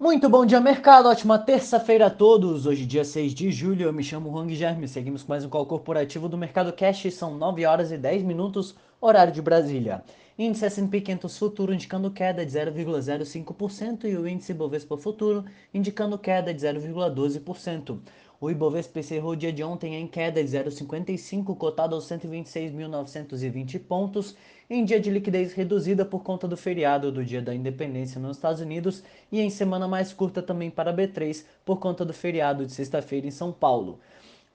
Muito bom dia, mercado. Ótima terça-feira a todos. Hoje, dia 6 de julho, eu me chamo Hang Germe. Seguimos com mais um call corporativo do Mercado Cash. São 9 horas e 10 minutos, horário de Brasília. Índice S&P 500 futuro indicando queda de 0,05% e o índice Bovespa futuro indicando queda de 0,12%. O Ibovespa encerrou o dia de ontem em queda de 0,55, cotado aos 126.920 pontos, em dia de liquidez reduzida por conta do feriado do Dia da Independência nos Estados Unidos e em semana mais curta também para a B3 por conta do feriado de sexta-feira em São Paulo.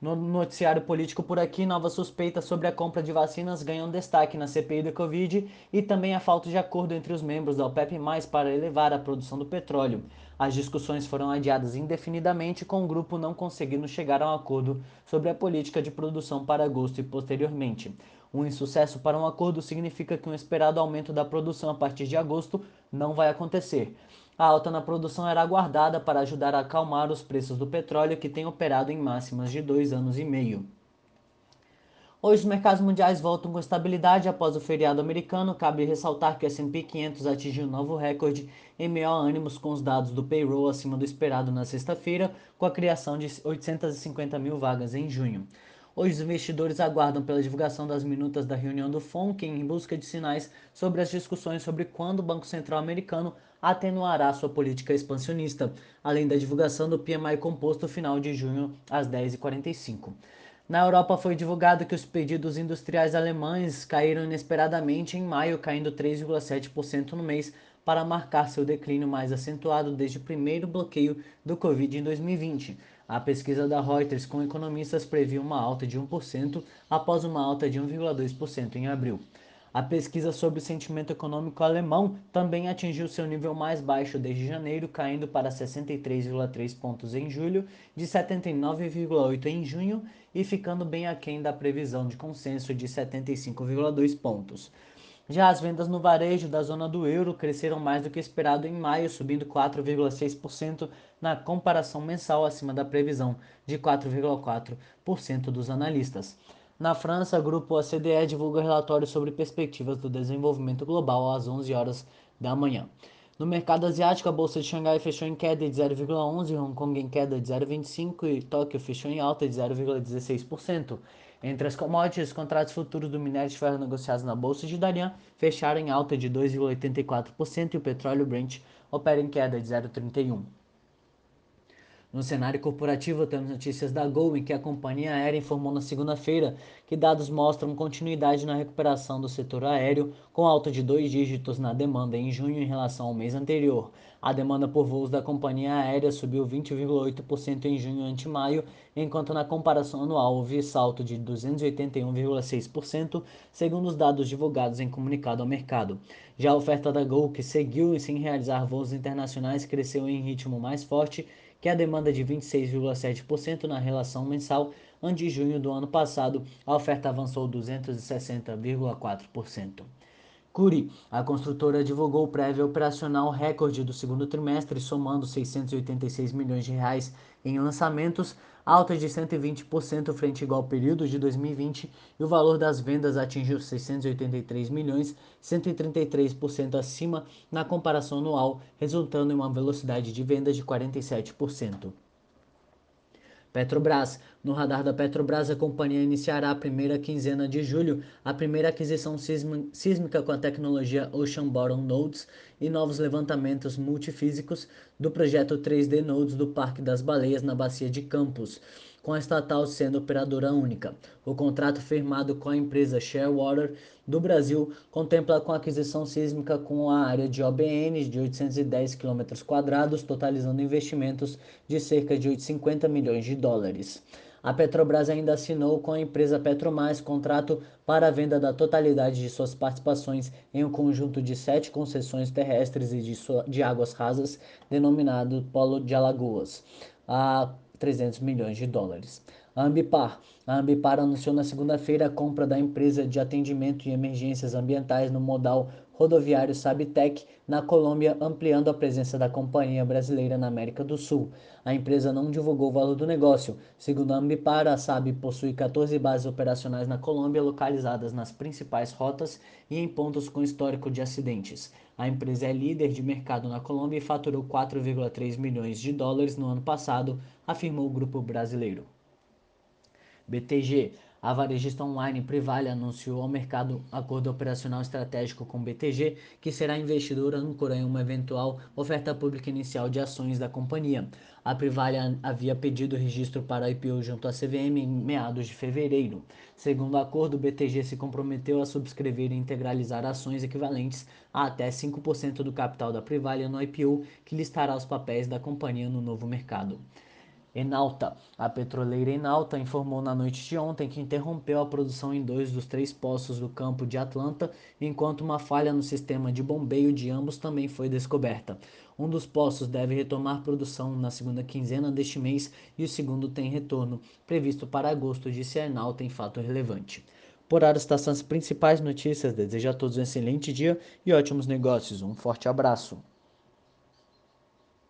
No noticiário político por aqui, novas suspeitas sobre a compra de vacinas ganham destaque na CPI da Covid e também a falta de acordo entre os membros da OPEP+, para elevar a produção do petróleo. As discussões foram adiadas indefinidamente, com o grupo não conseguindo chegar a um acordo sobre a política de produção para agosto e posteriormente. Um insucesso para um acordo significa que um esperado aumento da produção a partir de agosto não vai acontecer. A alta na produção era aguardada para ajudar a acalmar os preços do petróleo, que tem operado em máximas de dois anos e meio. Hoje os mercados mundiais voltam com estabilidade após o feriado americano. Cabe ressaltar que o S&P 500 atingiu um novo recorde em meio a ânimos com os dados do payroll acima do esperado na sexta-feira, com a criação de 850 mil vagas em junho. Hoje os investidores aguardam pela divulgação das minutas da reunião do FONC em busca de sinais sobre as discussões sobre quando o Banco Central americano atenuará sua política expansionista, além da divulgação do PMI composto final de junho às 10h45. Na Europa foi divulgado que os pedidos industriais alemães caíram inesperadamente em maio, caindo 3,7% no mês, para marcar seu declínio mais acentuado desde o primeiro bloqueio do Covid em 2020. A pesquisa da Reuters com economistas previu uma alta de 1% após uma alta de 1,2% em abril. A pesquisa sobre o sentimento econômico alemão também atingiu seu nível mais baixo desde janeiro, caindo para 63,3 pontos em julho, de 79,8 em junho e ficando bem aquém da previsão de consenso de 75,2 pontos. Já as vendas no varejo da zona do euro cresceram mais do que esperado em maio, subindo 4,6% na comparação mensal acima da previsão de 4,4% dos analistas. Na França, o grupo OCDE divulga relatório sobre perspectivas do desenvolvimento global às 11 horas da manhã. No mercado asiático, a bolsa de Xangai fechou em queda de 0,11, Hong Kong em queda de 0,25 e Tóquio fechou em alta de 0,16%. Entre as commodities, os contratos futuros do minério de ferro negociados na bolsa de Dalian fecharam em alta de 2,84% e o petróleo Brent opera em queda de 0,31%. No cenário corporativo, temos notícias da Gol, em que a companhia aérea informou na segunda-feira que dados mostram continuidade na recuperação do setor aéreo, com alta de dois dígitos na demanda em junho em relação ao mês anterior. A demanda por voos da companhia aérea subiu 20,8% em junho ante maio, enquanto na comparação anual houve salto de 281,6%, segundo os dados divulgados em comunicado ao mercado. Já a oferta da Gol, que seguiu sem realizar voos internacionais, cresceu em ritmo mais forte que é a demanda de 26,7% na relação mensal, ante junho do ano passado, a oferta avançou 260,4%. Curi, a construtora divulgou o prévio operacional recorde do segundo trimestre, somando 686 milhões de reais em lançamentos, alta de 120% frente ao igual período de 2020, e o valor das vendas atingiu 683 milhões, 133% acima na comparação anual, resultando em uma velocidade de vendas de 47%. Petrobras. No radar da Petrobras, a companhia iniciará a primeira quinzena de julho a primeira aquisição sísmica com a tecnologia Ocean Bottom Nodes e novos levantamentos multifísicos do projeto 3D Nodes do Parque das Baleias na Bacia de Campos com a estatal sendo operadora única. O contrato firmado com a empresa Sharewater do Brasil contempla com a aquisição sísmica com a área de OBN de 810 km, totalizando investimentos de cerca de 850 milhões de dólares. A Petrobras ainda assinou com a empresa Petromais contrato para a venda da totalidade de suas participações em um conjunto de sete concessões terrestres e de, de águas rasas, denominado Polo de Alagoas. A 300 milhões de dólares. A Ambipar. A Ambipar anunciou na segunda-feira a compra da empresa de atendimento e emergências ambientais no modal rodoviário Sabtec na Colômbia, ampliando a presença da companhia brasileira na América do Sul. A empresa não divulgou o valor do negócio. Segundo a Ambipar, a SAB possui 14 bases operacionais na Colômbia, localizadas nas principais rotas e em pontos com histórico de acidentes. A empresa é líder de mercado na Colômbia e faturou 4,3 milhões de dólares no ano passado, afirmou o grupo brasileiro. BTG a varejista online Privale anunciou ao mercado acordo operacional estratégico com BTG, que será investidora âncora em uma eventual oferta pública inicial de ações da companhia. A Privale havia pedido registro para a IPO junto à CVM em meados de fevereiro. Segundo o acordo, o BTG se comprometeu a subscrever e integralizar ações equivalentes a até 5% do capital da Privale no IPO, que listará os papéis da companhia no novo mercado. Enalta. A petroleira Enalta informou na noite de ontem que interrompeu a produção em dois dos três poços do campo de Atlanta, enquanto uma falha no sistema de bombeio de ambos também foi descoberta. Um dos poços deve retomar produção na segunda quinzena deste mês e o segundo tem retorno previsto para agosto, disse a Enalta em fato relevante. Por hora, estas são as principais notícias. Desejo a todos um excelente dia e ótimos negócios. Um forte abraço.